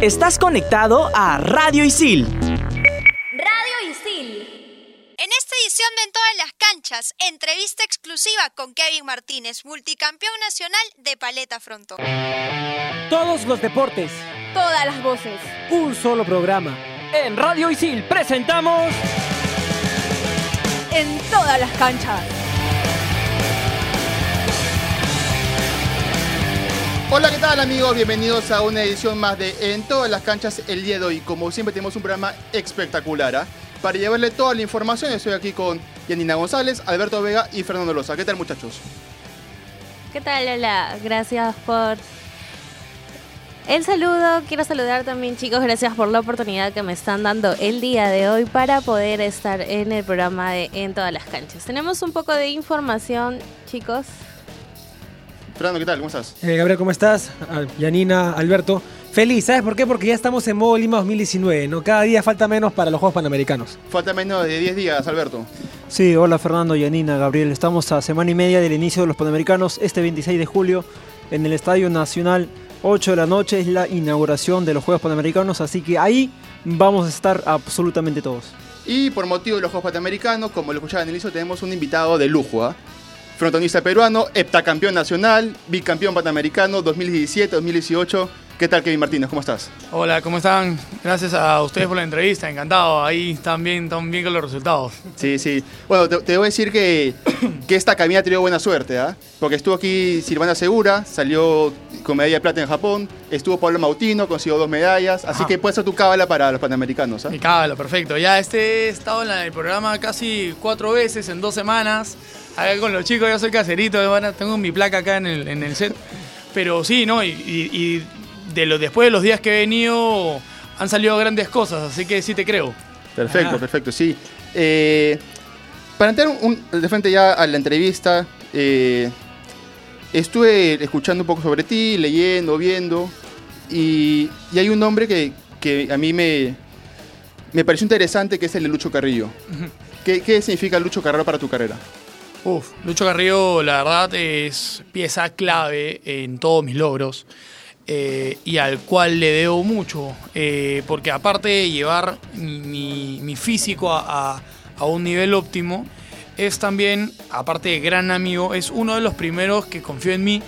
Estás conectado a Radio Isil. Radio Isil. En esta edición de En todas las canchas, entrevista exclusiva con Kevin Martínez, multicampeón nacional de paleta frontón. Todos los deportes. Todas las voces. Un solo programa. En Radio Isil presentamos... En todas las canchas. Hola, ¿qué tal amigos? Bienvenidos a una edición más de En todas las canchas el día de hoy. Como siempre tenemos un programa espectacular. ¿ah? Para llevarle toda la información estoy aquí con Yanina González, Alberto Vega y Fernando Loza. ¿Qué tal muchachos? ¿Qué tal, Lola? Gracias por el saludo. Quiero saludar también, chicos, gracias por la oportunidad que me están dando el día de hoy para poder estar en el programa de En todas las canchas. Tenemos un poco de información, chicos. Fernando, ¿qué tal? ¿Cómo estás? Eh, Gabriel, ¿cómo estás? Ah, Yanina, Alberto. Feliz, ¿sabes por qué? Porque ya estamos en modo Lima 2019, ¿no? Cada día falta menos para los Juegos Panamericanos. Falta menos de 10 días, Alberto. Sí, hola Fernando, Yanina, Gabriel. Estamos a semana y media del inicio de los Panamericanos, este 26 de julio, en el Estadio Nacional, 8 de la noche, es la inauguración de los Juegos Panamericanos, así que ahí vamos a estar absolutamente todos. Y por motivo de los Juegos Panamericanos, como lo escuchaban en el inicio, tenemos un invitado de lujo, ¿ah? Frontonista peruano, heptacampeón nacional, bicampeón panamericano 2017-2018. ¿Qué tal, Kevin Martínez? ¿Cómo estás? Hola, ¿cómo están? Gracias a ustedes por la entrevista, encantado. Ahí están bien, están bien con los resultados. Sí, sí. Bueno, te, te voy a decir que, que esta caminata te dio buena suerte, ¿ah? Porque estuvo aquí Silvana Segura, salió con medalla de plata en Japón, estuvo Pablo Mautino, consiguió dos medallas, así Ajá. que puede ser tu cábala para los panamericanos, ¿ah? Mi cábalo, perfecto. Ya este he estado en el programa casi cuatro veces en dos semanas. Acá con los chicos, yo soy caserito, a- tengo mi placa acá en el, en el set. Pero sí, ¿no? Y, y- y de lo, después de los días que he venido, han salido grandes cosas, así que sí te creo. Perfecto, Ah. perfecto, sí. Eh, para entrar un- un- de frente ya a la entrevista, eh, estuve escuchando un poco sobre ti, leyendo, viendo, y, y hay un nombre que, que a mí me, me pareció interesante, que es el de Lucho Carrillo. ¿Qué, qué significa Lucho Carrillo para tu carrera? Uf, Lucho Carrillo, la verdad, es pieza clave en todos mis logros eh, y al cual le debo mucho, eh, porque aparte de llevar mi, físico a, un nivel óptimo, es también, aparte de gran amigo, es uno de los primeros que confió en mí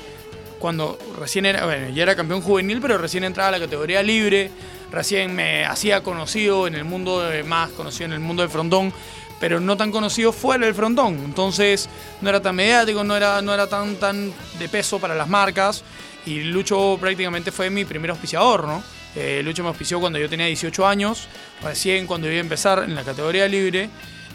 cuando recién era, bueno, ya era campeón juvenil, pero recién entraba a la categoría libre, recién me hacía conocido en el mundo, de- más conocido en el mundo del frontón, pero no tan conocido fuera del frontón. Entonces no era tan mediático, no era, no era tan, tan de peso para las marcas. Y Lucho prácticamente fue mi primer auspiciador, ¿no? Eh, Lucho me auspició cuando yo tenía 18 años, recién cuando iba a empezar en la categoría libre.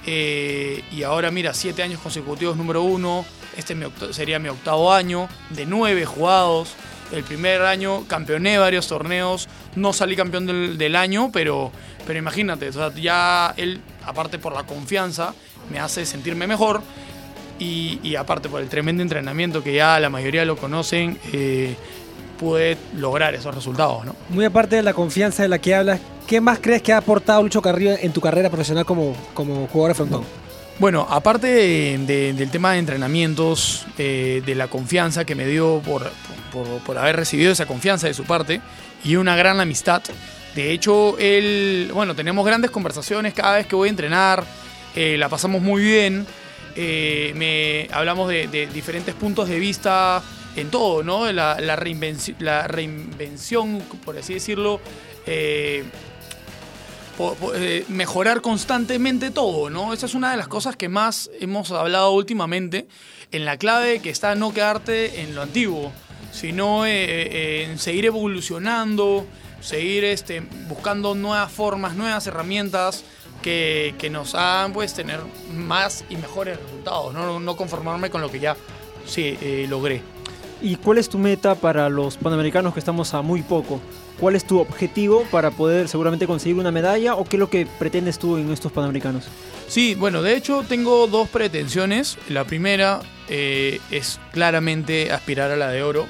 Eh, y ahora, mira, siete años consecutivos número uno. Este sería mi octavo año, de nueve jugados. El primer año campeoné varios torneos. No salí campeón del, del año, pero, pero imagínate, ya él, aparte por la confianza, me hace sentirme mejor. Y, y aparte por el tremendo entrenamiento que ya la mayoría lo conocen, eh, pude lograr esos resultados, ¿no? Muy aparte de la confianza de la que hablas, ¿qué más crees que ha aportado Lucho Carrillo en tu carrera profesional como, como jugador de frontón? Bueno, aparte de- de- del tema de entrenamientos, eh, de la confianza que me dio por, por- haber recibido esa confianza de su parte y una gran amistad. De hecho, él, bueno, tenemos grandes conversaciones cada vez que voy a entrenar, eh, la pasamos muy bien, eh, me, hablamos de, diferentes puntos de vista en todo, ¿no? La, la la reinvención, por así decirlo, eh, mejorar constantemente todo, ¿no? Esa es una de las cosas que más hemos hablado últimamente, en la clave que está no quedarte en lo antiguo, sino eh, eh, en seguir evolucionando, seguir este, buscando nuevas formas, nuevas herramientas que, nos hagan pues tener más y mejores resultados, no, conformarme con lo que ya sí, logré. ¿Y cuál es tu meta para los Panamericanos que estamos a muy poco? ¿Cuál es tu objetivo para poder seguramente conseguir una medalla o qué es lo que pretendes tú en estos Panamericanos? Sí, bueno, de hecho tengo dos pretensiones. La primera eh, es claramente aspirar a la de oro,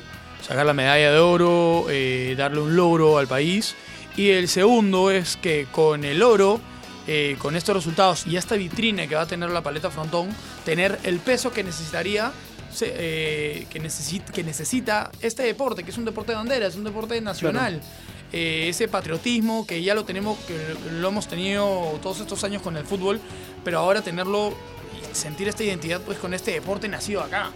sacar la medalla de oro, eh, darle un logro al país. Y el segundo es que con el oro, eh, con estos resultados y esta vitrina que va a tener la paleta frontón, tener el peso que necesitaría eh, que, necesit- que necesita este deporte, que es un deporte de bandera, es un deporte nacional. eh, ese patriotismo que ya lo tenemos, que lo hemos tenido todos estos años con el fútbol, pero ahora tenerlo y sentir esta identidad pues con este deporte nacido acá.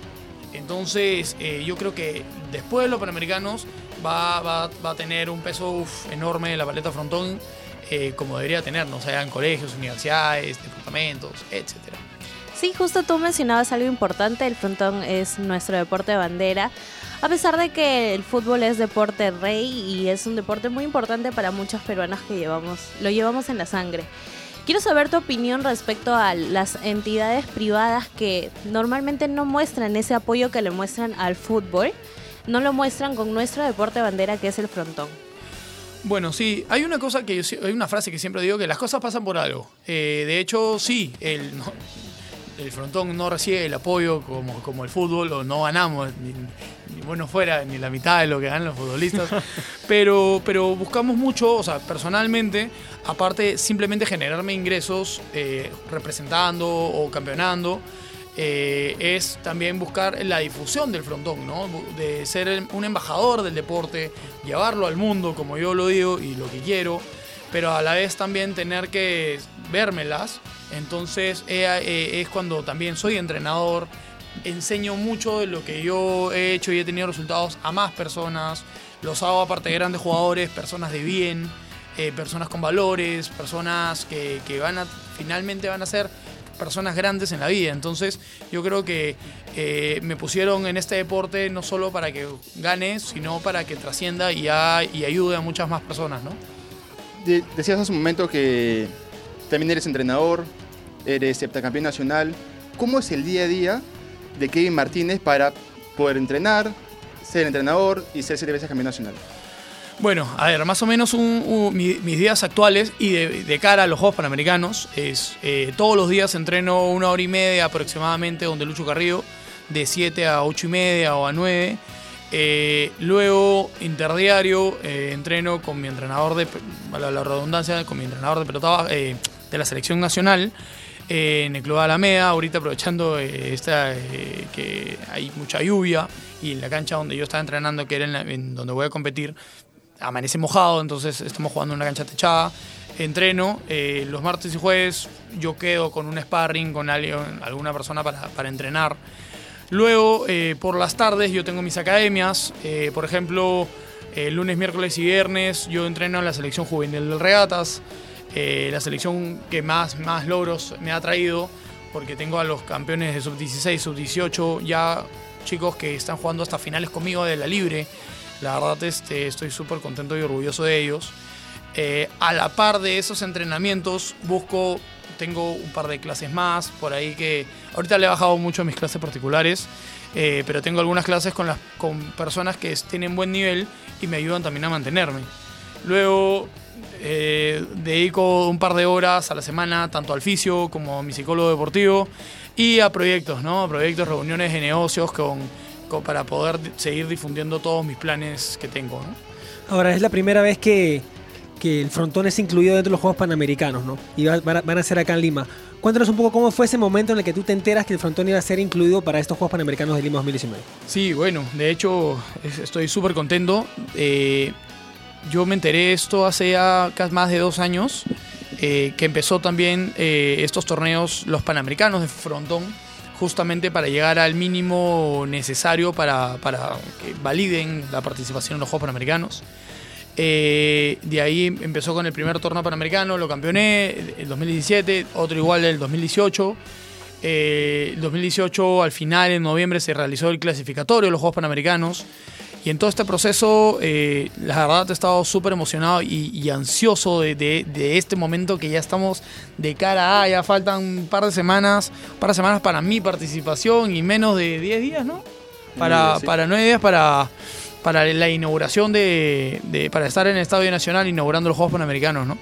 Entonces eh, yo creo que después de los Panamericanos va, va- va a tener un peso uf, enorme la paleta frontón eh, como debería tener, no sea en colegios, universidades, departamentos, etcétera. Sí, justo tú mencionabas algo importante, el frontón es nuestro deporte de bandera. A pesar de que el fútbol es deporte rey y es un deporte muy importante para muchos peruanos que llevamos, lo llevamos en la sangre. Quiero saber tu opinión respecto a las entidades privadas que normalmente no muestran ese apoyo que le muestran al fútbol, no lo muestran con nuestro deporte bandera que es el frontón. Bueno, sí, hay una cosa que yo hay una frase que siempre digo que las cosas pasan por algo. Eh, de hecho, sí, el, el frontón no recibe el apoyo como, como el fútbol, o no ganamos ni, ni bueno fuera ni la mitad de lo que ganan los futbolistas. pero, pero buscamos mucho, o sea, personalmente, aparte simplemente generarme ingresos eh, representando o campeonando. eh, es también buscar la difusión del frontón, ¿no? De ser el- un embajador del deporte, llevarlo al mundo, como yo lo digo y lo que quiero, pero a la vez también tener que vérmelas. Entonces eh, es cuando también soy entrenador, enseño mucho de lo que yo he hecho y he tenido resultados a más personas, los hago aparte de grandes jugadores, personas de bien, eh, personas con valores, personas que, finalmente van a ser personas grandes en la vida. Entonces yo creo que eh, me pusieron en este deporte no solo para que gane, sino para que trascienda y, ayude a muchas más personas, ¿no? De- decías hace un momento que también eres entrenador, eres heptacampeón nacional. ¿Cómo es el día a día de Kevin Martínez para poder entrenar, ser entrenador y ser siete veces campeón nacional? Bueno, a ver, más o menos mis días actuales y de, cara a los Juegos Panamericanos es eh, todos los días entreno una hora y media aproximadamente donde Lucho Carrillo, de 7 a 8 y media o a 9. Eh, luego, interdiario, eh, entreno con mi entrenador de, la redundancia, con mi entrenador de pelota de la selección nacional eh, en el Club Alameda, ahorita aprovechando eh, eh, que hay mucha lluvia y en la cancha donde yo estaba entrenando, que era en, donde voy a competir, amanece mojado, entonces estamos jugando en una cancha techada. Entreno eh, los martes y jueves, yo quedo con un sparring con alguien, alguna persona para, para entrenar. Luego, eh, por las tardes, yo tengo mis academias. por ejemplo, lunes, miércoles y viernes, yo entreno en la selección juvenil del Regatas, eh, la selección que más, más logros me ha traído, porque tengo a los campeones de sub-16, sub-18, ya chicos que están jugando hasta finales conmigo de la libre. La verdad, este, estoy súper contento y orgulloso de ellos. Eh, a la par de esos entrenamientos, busco, tengo un par de clases más, por ahí que ahorita le he bajado mucho a mis clases particulares, eh, pero tengo algunas clases con, las, con personas que tienen buen nivel y me ayudan también a mantenerme. Luego eh, dedico un par de horas a la semana tanto al fisio como a mi psicólogo deportivo y a proyectos, ¿no? A proyectos, reuniones de negocios con, con- para poder seguir difundiendo todos mis planes que tengo, ¿no? Ahora, es la primera vez que, que el frontón es incluido dentro de los Juegos Panamericanos, ¿no? Y va- van a, van a ser acá en Lima. Cuéntanos un poco cómo fue ese momento en el que tú te enteras que el frontón iba a ser incluido para estos Juegos Panamericanos de Lima 2019. Sí, bueno, de hecho es- estoy súper contento. Eh, yo me enteré esto hace ya más de dos años, eh, que empezó también eh, estos torneos, los Panamericanos de frontón, justamente para llegar al mínimo necesario para, para que validen la participación en los Juegos Panamericanos. Eh, de ahí empezó con el primer torneo panamericano, lo campeoné, el 2017, otro igual el 2018. Eh, el 2018, al final, en noviembre, se realizó el clasificatorio de los Juegos Panamericanos. Y en todo este proceso, eh, la verdad, he estado súper emocionado y, y ansioso de, de- de este momento que ya estamos de cara a, ya faltan un par de semanas, un par de semanas para mi participación y menos de 10 días, ¿no? Para, sí. para 9 días para, para la inauguración de, de- para estar en el Estadio Nacional inaugurando los Juegos Panamericanos, ¿no?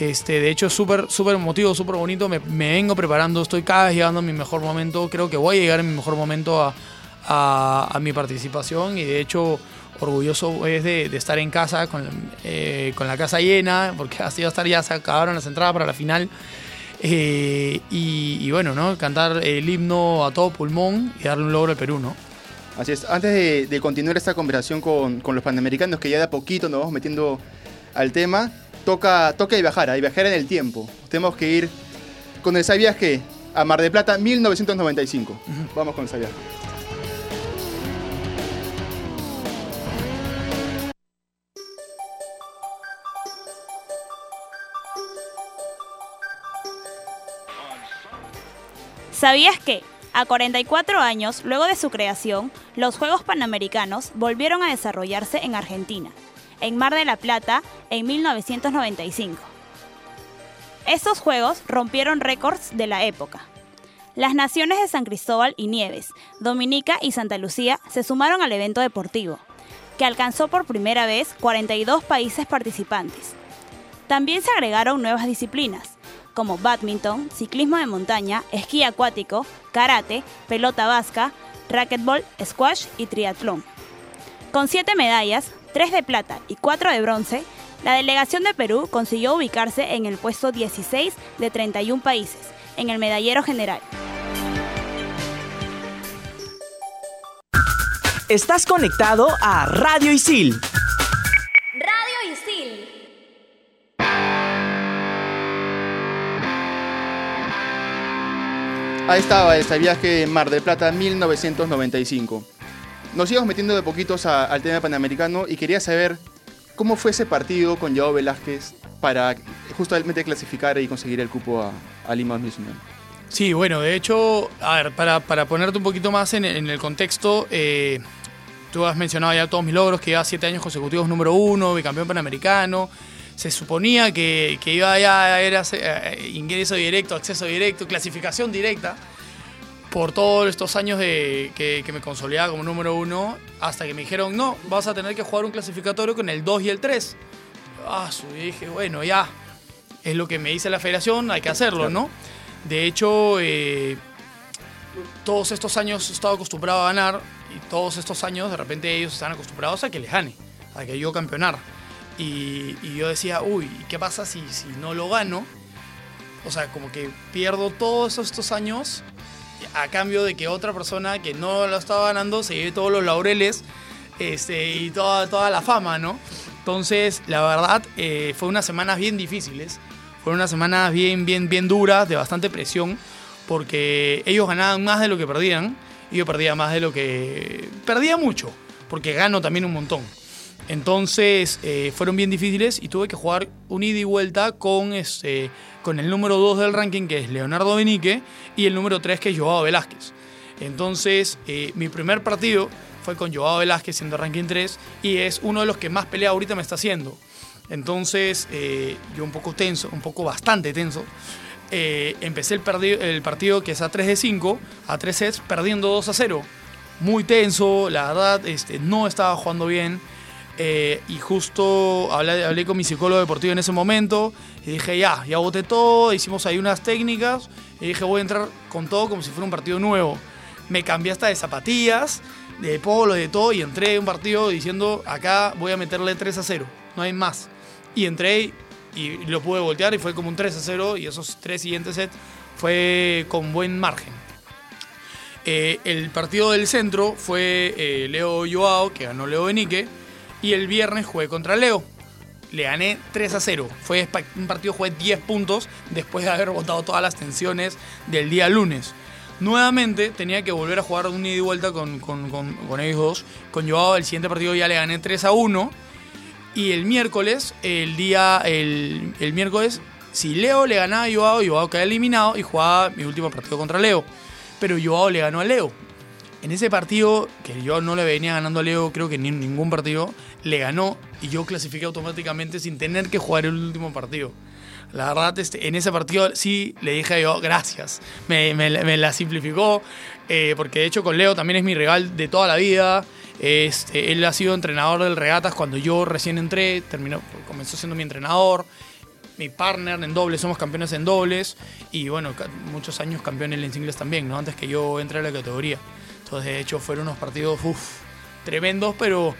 Este, de hecho, es súper, súper emotivo, súper bonito. Me, me vengo preparando, estoy cada vez llegando a mi mejor momento. Creo que voy a llegar en mi mejor momento a, a- a mi participación y de hecho orgulloso es de, de estar en casa con, eh, con la casa llena, porque así va a estar ya, se acabaron las entradas para la final. Eh, y, y bueno, ¿no? Cantar el himno a todo pulmón y darle un logro al Perú, ¿no? Así es. Antes de, de continuar esta conversación con, con los panamericanos, que ya de a poquito nos vamos metiendo al tema, toca, toca viajar, a viajar en el tiempo. Tenemos que ir con el ¿Sabías qué? A Mar de Plata, 1995. Vamos con el ¿Sabías ¿Sabías que, a 44 años luego de su creación, los Juegos Panamericanos volvieron a desarrollarse en Argentina, en Mar de la Plata, en 1995? Estos Juegos rompieron récords de la época. Las naciones de San Cristóbal y Nieves, Dominica y Santa Lucía se sumaron al evento deportivo, que alcanzó por primera vez 42 países participantes. También se agregaron nuevas disciplinas, como badminton, ciclismo de montaña, esquí acuático, karate, pelota vasca, racquetball, squash y triatlón. Con siete medallas, tres de plata y cuatro de bronce, la delegación de Perú consiguió ubicarse en el puesto 16 de 31 países, en el medallero general. Estás conectado a Radio Isil. Ahí estaba ese viaje en Mar del Plata 1995. Nos íbamos metiendo de poquitos al tema panamericano y quería saber cómo fue ese partido con Joao Velázquez para justamente clasificar y conseguir el cupo a, Lima 2019. Sí, bueno, de hecho, a ver, para, para ponerte un poquito más en, el contexto, eh, tú has mencionado ya todos mis logros, que lleva siete años consecutivos número uno, bicampeón panamericano. Se suponía que, que iba ya era eh, ingreso directo, acceso directo, clasificación directa por todos estos años de, que, que me consolidaba como número uno, hasta que me dijeron, no, vas a tener que jugar un clasificatorio con el 2 y el 3. Ah, su- y dije, bueno, ya, es lo que me dice la federación, hay que hacerlo, ¿no? De hecho, eh, todos estos años he estado acostumbrado a ganar y todos estos años de repente ellos están acostumbrados a que les gane, a que yo campeonar. Y, yo decía, uy, ¿qué pasa si, si no lo gano? O sea, como que pierdo todos estos años a cambio de que otra persona que no lo estaba ganando se lleve todos los laureles este, y toda, toda la fama, ¿no? Entonces, la verdad, eh, fue unas semanas bien difíciles. Fueron unas semanas bien, bien, bien duras, de bastante presión, porque ellos ganaban más de lo que perdían y yo perdía más de lo que... Perdía mucho, porque gano también un montón. Entonces eh, fueron bien difíciles y tuve que jugar un ida y vuelta con, este, con el número 2 del ranking, que es Leonardo Benique, y el número 3, que es Joao Velázquez. Entonces, eh, mi primer partido fue con Joao Velázquez siendo ranking 3 y es uno de los que más pelea ahorita me está haciendo. Entonces, eh, yo un poco tenso, un poco bastante tenso. empecé el, el partido que es a 3 de 5, a 3 sets, perdiendo 2 a 0. Muy tenso, la verdad, este, no estaba jugando bien. Eh, y justo hablé, hablé con mi psicólogo deportivo en ese momento y dije, ya, ya boté todo, hicimos ahí unas técnicas y dije, voy a entrar con todo como si fuera un partido nuevo. Me cambié hasta de zapatillas, de polo, de todo y entré en un partido diciendo, acá voy a meterle 3 a 0, no hay más. Y entré y lo pude voltear y fue como un 3 a 0 y esos tres siguientes sets fue con buen margen. Eh, el partido del centro fue eh, Leo Joao, que ganó Leo Benique, y el viernes jugué contra Leo. Le gané 3 a 0. Fue un partido, jugué 10 puntos después de haber botado todas las tensiones del día lunes. Nuevamente tenía que volver a jugar un ida y vuelta con, con, con- con ellos dos. El siguiente partido ya le gané 3 a 1. Y el miércoles, el día, el, el miércoles, si Leo le ganaba a Joao, Joao quedaba eliminado y jugaba mi último partido contra Leo. Pero Joao le ganó a Leo. En ese partido, que yo no le venía ganando a Leo, creo que ni en ningún partido, le ganó y yo clasifiqué automáticamente sin tener que jugar el último partido. La verdad, este, en ese partido sí le dije yo, gracias. Me, me- me la simplificó, eh, porque de hecho con Leo también es mi rival de toda la vida. Este, él ha sido entrenador del Regatas cuando yo recién entré, terminó, comenzó siendo mi entrenador mi partner en dobles, somos campeones en dobles y bueno, muchos años campeones en singles también, ¿no? Antes que yo entre a la categoría. Entonces, de hecho, fueron unos partidos uf, tremendos, pero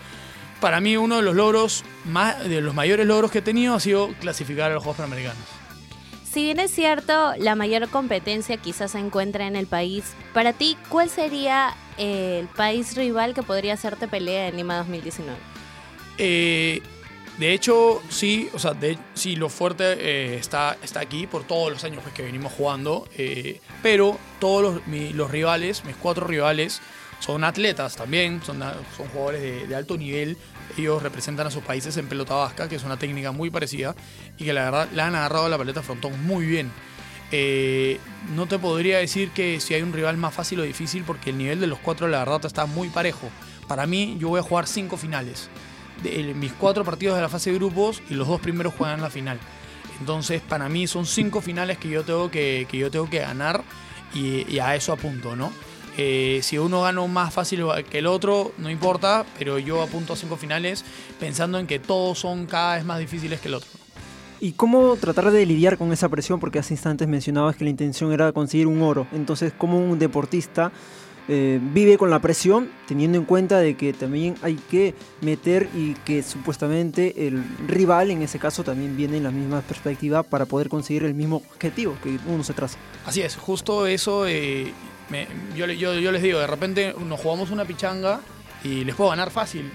para mí uno de los logros, más, de los mayores logros que he tenido ha sido clasificar a los Juegos Panamericanos. Si bien es cierto, la mayor competencia quizás se encuentra en el país, para ti, ¿cuál sería eh, el país rival que podría hacerte pelea en Lima 2019? Eh, De hecho, sí, o sea, sí, lo fuerte eh, está, está aquí por todos los años pues, que venimos jugando, eh, pero todos los, los rivales, mis cuatro rivales, son atletas también, son, son jugadores de, alto nivel. Ellos representan a sus países en pelota vasca, que es una técnica muy parecida y que la verdad le han agarrado la paleta frontón muy bien. Eh, no te podría decir que si hay un rival más fácil o difícil porque el nivel de los cuatro la verdad está muy parejo. Para mí yo voy a jugar cinco finales. De, mis cuatro partidos de la fase de grupos y los dos primeros juegan la final. Entonces para mí son cinco finales que yo tengo que, que, yo tengo que ganar y, y a eso apunto, ¿no? Eh, si uno gana más fácil que el otro, no importa, pero yo apunto a cinco finales pensando en que todos son cada vez más difíciles que el otro. ¿Y cómo tratar de lidiar con esa presión? Porque hace instantes mencionabas que la intención era conseguir un oro. Entonces, ¿cómo un deportista eh, vive con la presión teniendo en cuenta de que también hay que meter y que supuestamente el rival en ese caso también viene en la misma perspectiva para poder conseguir el mismo objetivo que uno se traza? Así es, justo eso, eh, yo, le- yo, yo les digo, de repente nos jugamos una pichanga y les puedo ganar fácil,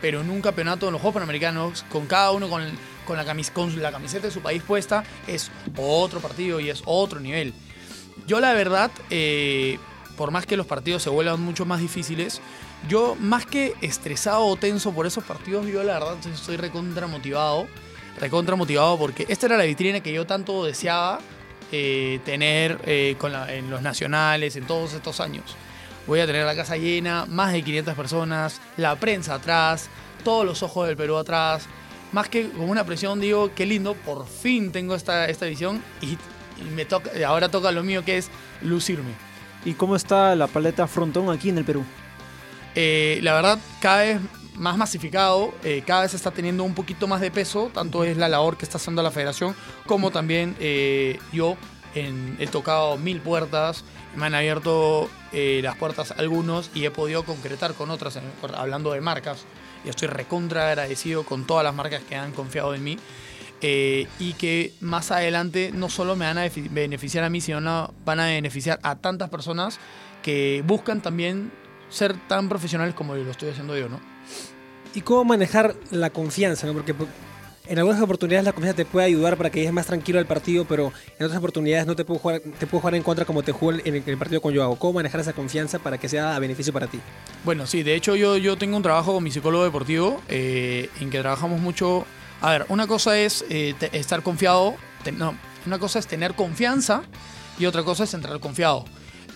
pero, en un campeonato en los Juegos Panamericanos, con cada uno con, con, la, camis- con la camiseta de su país puesta, es otro partido y es otro nivel. Yo la verdad, eh, por más que los partidos se vuelvan mucho más difíciles, yo más que estresado o tenso por esos partidos, yo la verdad estoy recontra motivado. Porque esta era la vitrina que yo tanto deseaba eh, tener eh, con la- en los nacionales, en todos estos años. Voy a tener la casa llena, más de 500 personas, la prensa atrás, todos los ojos del Perú atrás. Más que como una presión, digo, qué lindo, por fin tengo esta, esta visión y, ahora toca lo mío que es lucirme. ¿Y cómo está la paleta frontón aquí en el Perú? Eh, la verdad, cada vez más masificado, eh, cada vez está teniendo un poquito más de peso, tanto es la labor que está haciendo la federación, como también eh, yo en- he tocado mil puertas, me han abierto eh, las puertas algunos y he podido concretar con otras, hablando de marcas, y estoy recontra agradecido con todas las marcas que han confiado en mí. Eh, y que más adelante no solo me van a beneficiar a mí, sino no- van a beneficiar a tantas personas que buscan también ser tan profesionales como lo estoy haciendo yo, ¿no? ¿Y cómo manejar la confianza? ¿no? Porque pues, en algunas oportunidades la confianza te puede ayudar para que llegues más tranquilo al partido, pero en otras oportunidades no te puedo jugar, te puedo jugar en contra como te jugó en el partido con Joao. ¿Cómo manejar esa confianza para que sea a beneficio para ti? Bueno, sí, de hecho yo, yo tengo un trabajo con mi psicólogo deportivo eh, en que trabajamos mucho... A ver, una cosa es eh, estar confiado, no, una cosa es tener confianza y otra cosa es entrar confiado.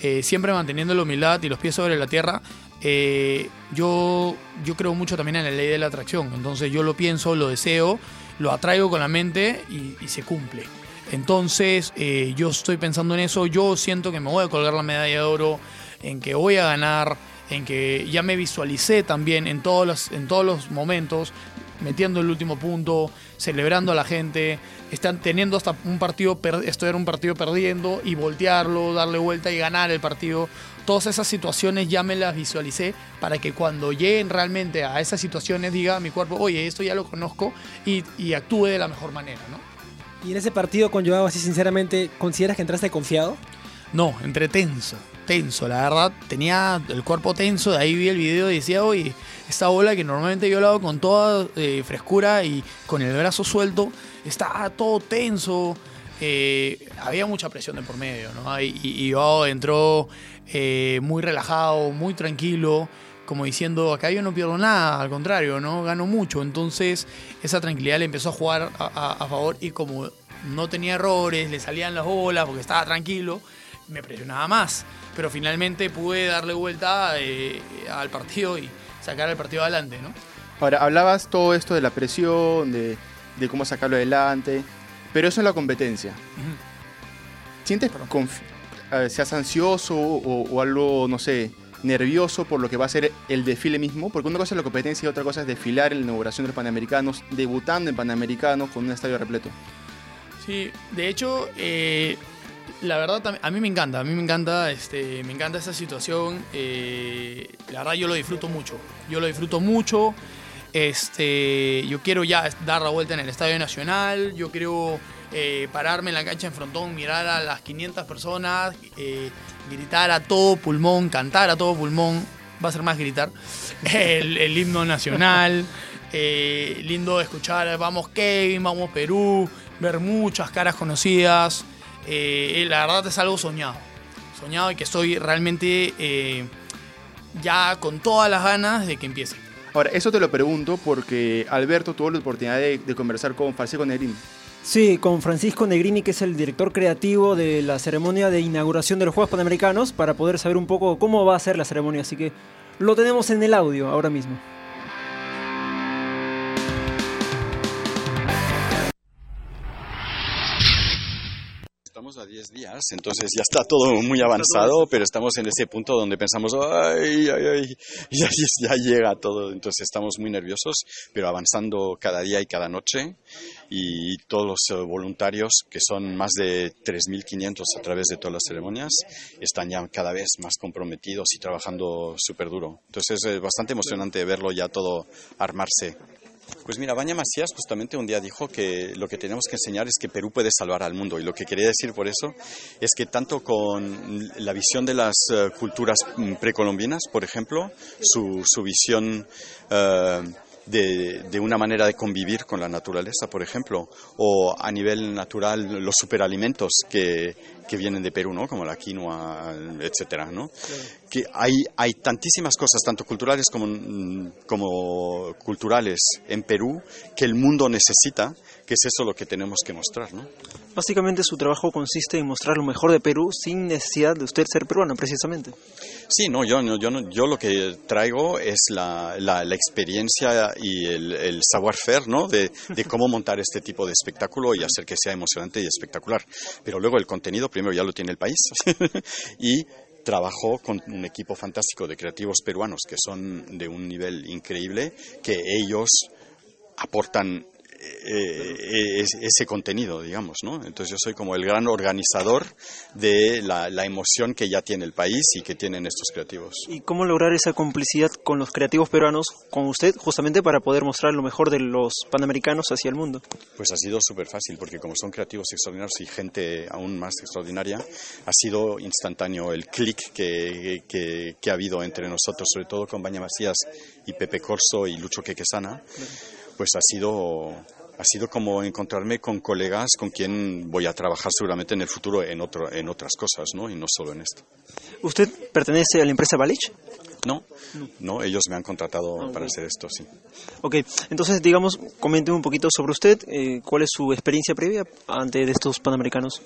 Eh, siempre manteniendo la humildad y los pies sobre la tierra. eh, yo, yo creo mucho también en la ley de la atracción. Entonces yo lo pienso, lo deseo, lo atraigo con la mente y, se cumple. Entonces yo estoy pensando en eso. Yo siento que me voy a colgar la medalla de oro, en que voy a ganar, en que ya me visualicé también en todos los, en todos los momentos, metiendo el último punto, celebrando a la gente, están teniendo hasta un partido, era un partido perdiendo y voltearlo, darle vuelta y ganar el partido. Todas esas situaciones ya me las visualicé para que cuando lleguen realmente a esas situaciones diga a mi cuerpo, oye, esto ya lo conozco y, y actúe de la mejor manera, ¿no? Y en ese partido con Joao, así sinceramente, ¿consideras que entraste confiado? No, entré tenso, tenso, la verdad, tenía el cuerpo tenso, de ahí vi el video y decía, oye, esta bola que normalmente yo la hago con toda eh, frescura y con el brazo suelto, está todo tenso, eh, había mucha presión de por medio, ¿no? Y, y- y Joao entró eh, muy relajado, muy tranquilo, como diciendo, acá yo no pierdo nada, al contrario, ¿no? Gano mucho, entonces esa tranquilidad le empezó a jugar a- a favor y como no tenía errores, le salían las bolas porque estaba tranquilo, me presionaba más. Pero finalmente pude darle vuelta eh, al partido y sacar el partido adelante, ¿no? Ahora, hablabas todo esto de la presión, de, de cómo sacarlo adelante, pero eso es la competencia. ¿Sientes seas ansioso o, o algo, no sé, nervioso por lo que va a ser el desfile mismo? Porque una cosa es la competencia y otra cosa es desfilar en la inauguración de los Panamericanos, debutando en Panamericanos con un estadio repleto. Sí, de hecho, eh, la verdad a mí me encanta, a mí me encanta, este, me encanta esa situación. eh, la verdad yo lo disfruto mucho, yo lo disfruto mucho. Este, yo quiero ya dar la vuelta en el Estadio Nacional, yo quiero eh, pararme en la cancha en frontón, mirar a las 500 personas, eh, gritar a todo pulmón, cantar a todo pulmón, va a ser más gritar, el, el himno nacional, lindo escuchar, vamos Kevin, vamos Perú, ver muchas caras conocidas. Eh, la verdad es algo soñado. Soñado y que estoy realmente eh, ya con todas las ganas de que empiece. Ahora, eso te lo pregunto porque Alberto tuvo la oportunidad de, de conversar con Francisco Negrini. Sí, con Francisco Negrini, que es el director creativo de la ceremonia de inauguración de los Juegos Panamericanos, para poder saber un poco cómo va a ser la ceremonia. Así que lo tenemos en el audio ahora mismo. Estamos a 10 días, entonces ya está todo muy avanzado, pero estamos en ese punto donde pensamos, ay, ay, ay, ya, ya llega todo, entonces estamos muy nerviosos, pero avanzando cada día y cada noche, y todos los eh, voluntarios, que son más de 3.500 a través de todas las ceremonias, están ya cada vez más comprometidos y trabajando súper duro. Entonces es bastante emocionante verlo ya todo armarse. Pues mira, Baña Macías justamente un día dijo que lo que tenemos que enseñar es que Perú puede salvar al mundo. Y lo que quería decir por eso es que tanto con la visión de las uh, culturas mm, precolombinas, por ejemplo, su, su visión de, de, una manera de convivir con la naturaleza, por ejemplo, o a nivel natural los superalimentos que, que vienen de Perú, ¿no? Como la quinoa, etcétera, ¿no? Que hay, hay tantísimas cosas, tanto culturales como, mm, como culturales en Perú, que el mundo necesita, que es eso lo que tenemos que mostrar, ¿no? Básicamente su trabajo consiste en mostrar lo mejor de Perú sin necesidad de usted ser peruano, precisamente. Sí, no, yo, yo, yo lo que traigo es la, la, la experiencia y el, el savoir-faire, ¿no? De, de, cómo montar este tipo de espectáculo y hacer que sea emocionante y espectacular. Pero luego el contenido, primero ya lo tiene el país y trabajó con un equipo fantástico de creativos peruanos que son de un nivel increíble, que ellos aportan eh, ese contenido, digamos, ¿no? Entonces yo soy como el gran organizador de la, la, emoción que ya tiene el país y que tienen estos creativos. ¿Y cómo lograr esa complicidad con los creativos peruanos, con usted, justamente para poder mostrar lo mejor de los panamericanos hacia el mundo? Pues ha sido súper fácil, porque como son creativos extraordinarios y gente aún más extraordinaria, ha sido instantáneo el clic que, que, que, ha habido entre nosotros, sobre todo con Baña Macías y Pepe Corso y Lucho Quequesana. Pues ha sido ha sido como encontrarme con colegas con quien voy a trabajar seguramente en el futuro en, otro, en otras cosas, ¿no? Y no solo en esto. ¿Usted pertenece a la empresa Balich? No, no, ellos me han contratado ah, para hacer esto, sí. Ok, entonces, digamos, comente un poquito sobre usted, eh, cuál es su experiencia previa ante de estos Panamericanos.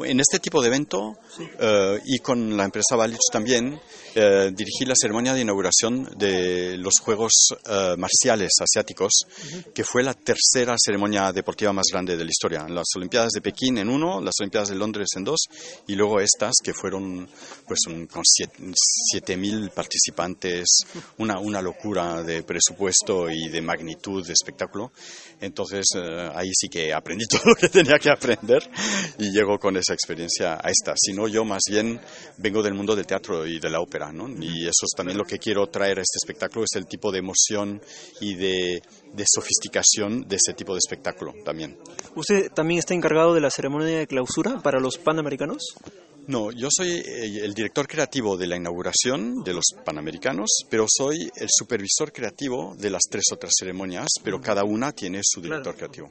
En este tipo de evento sí. uh, y con la empresa Balich también uh, dirigí la ceremonia de inauguración de los Juegos uh, Marciales Asiáticos, uh -huh. que fue la tercera ceremonia deportiva más grande de la historia. Las Olimpiadas de Pekín en uno, las Olimpiadas de Londres en dos, y luego estas que fueron pues un, con siete mil participantes, una, una locura de presupuesto y de magnitud de espectáculo. Entonces ahí sí que aprendí todo lo que tenía que aprender y llego con esa experiencia a esta, sino yo más bien vengo del mundo del teatro y de la ópera, ¿no? Y eso es también lo que quiero traer a este espectáculo, es el tipo de emoción y de, de sofisticación de ese tipo de espectáculo también. ¿Usted también está encargado de la ceremonia de clausura para los Panamericanos? No, yo soy eh, el director creativo de la inauguración de los Panamericanos, pero soy el supervisor creativo de las tres otras ceremonias, pero cada una tiene su director claro. creativo.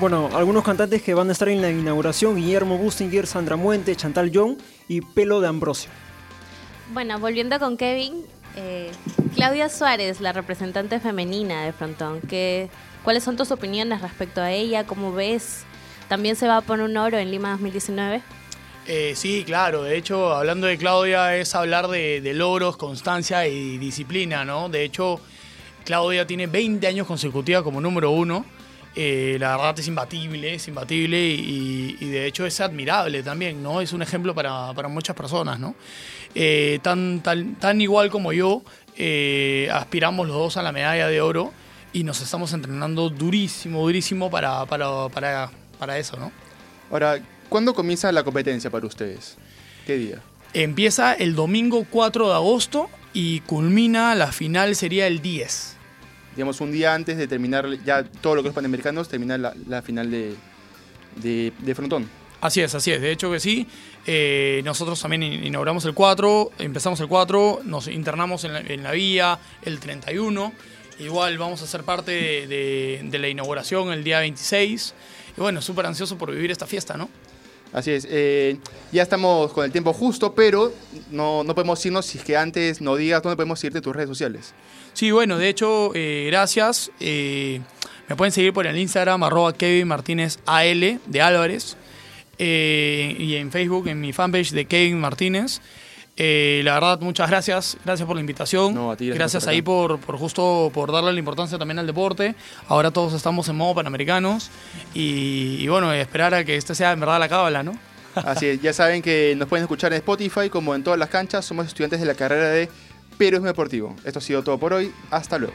Bueno, algunos cantantes que van a estar en la inauguración, Guillermo Bustinger, Sandra Muente, Chantal Young y Pelo de Ambrosio. Bueno, volviendo con Kevin, eh, Claudia Suárez, la representante femenina de Frontón, ¿qué, ¿cuáles son tus opiniones respecto a ella? ¿Cómo ves? ¿También se va a poner un oro en Lima 2019? Eh, sí, claro. De hecho, hablando de Claudia es hablar de, de, logros, constancia y disciplina, ¿no? De hecho, Claudia tiene 20 años consecutivos como número uno. Eh, la verdad es imbatible, es imbatible y, y, de hecho es admirable también, ¿no? Es un ejemplo para, para muchas personas, ¿no? Eh, tan, tan, tan, igual como yo, eh, aspiramos los dos a la medalla de oro y nos estamos entrenando durísimo, durísimo para, para, para para eso, ¿no? Ahora, ¿cuándo comienza la competencia para ustedes? ¿Qué día? Empieza el domingo 4 de agosto y culmina, la final sería el 10. Digamos, un día antes de terminar ya todo lo que es Panamericanos, termina la, final de, de, frontón. Así es, así es. De hecho que sí. Eh, nosotros también in- inauguramos el 4, empezamos el 4, nos internamos en la, en la vía el 31. Igual vamos a ser parte de- de la inauguración el día 26. Y bueno, súper ansioso por vivir esta fiesta, ¿no? Así es. eh, ya estamos con el tiempo justo, pero no, no podemos irnos si es que antes no digas dónde podemos irte tus redes sociales. Sí, bueno, de hecho, eh, gracias. Eh, me pueden seguir por el Instagram, arroba Kevin Martínez AL de Álvarez. Y en Facebook, en mi fanpage de Kevin Martínez. Eh, la verdad, muchas gracias. Gracias por la invitación. No, a ti, gracias gracias por ahí por, por justo por darle la importancia también al deporte. Ahora todos estamos en modo panamericanos. Y, y bueno, esperar a que este sea en verdad la cábala, ¿no? Así es, ya saben que nos pueden escuchar en Spotify como en todas las canchas. Somos estudiantes de la carrera de Periodismo Deportivo. Esto ha sido todo por hoy. Hasta luego.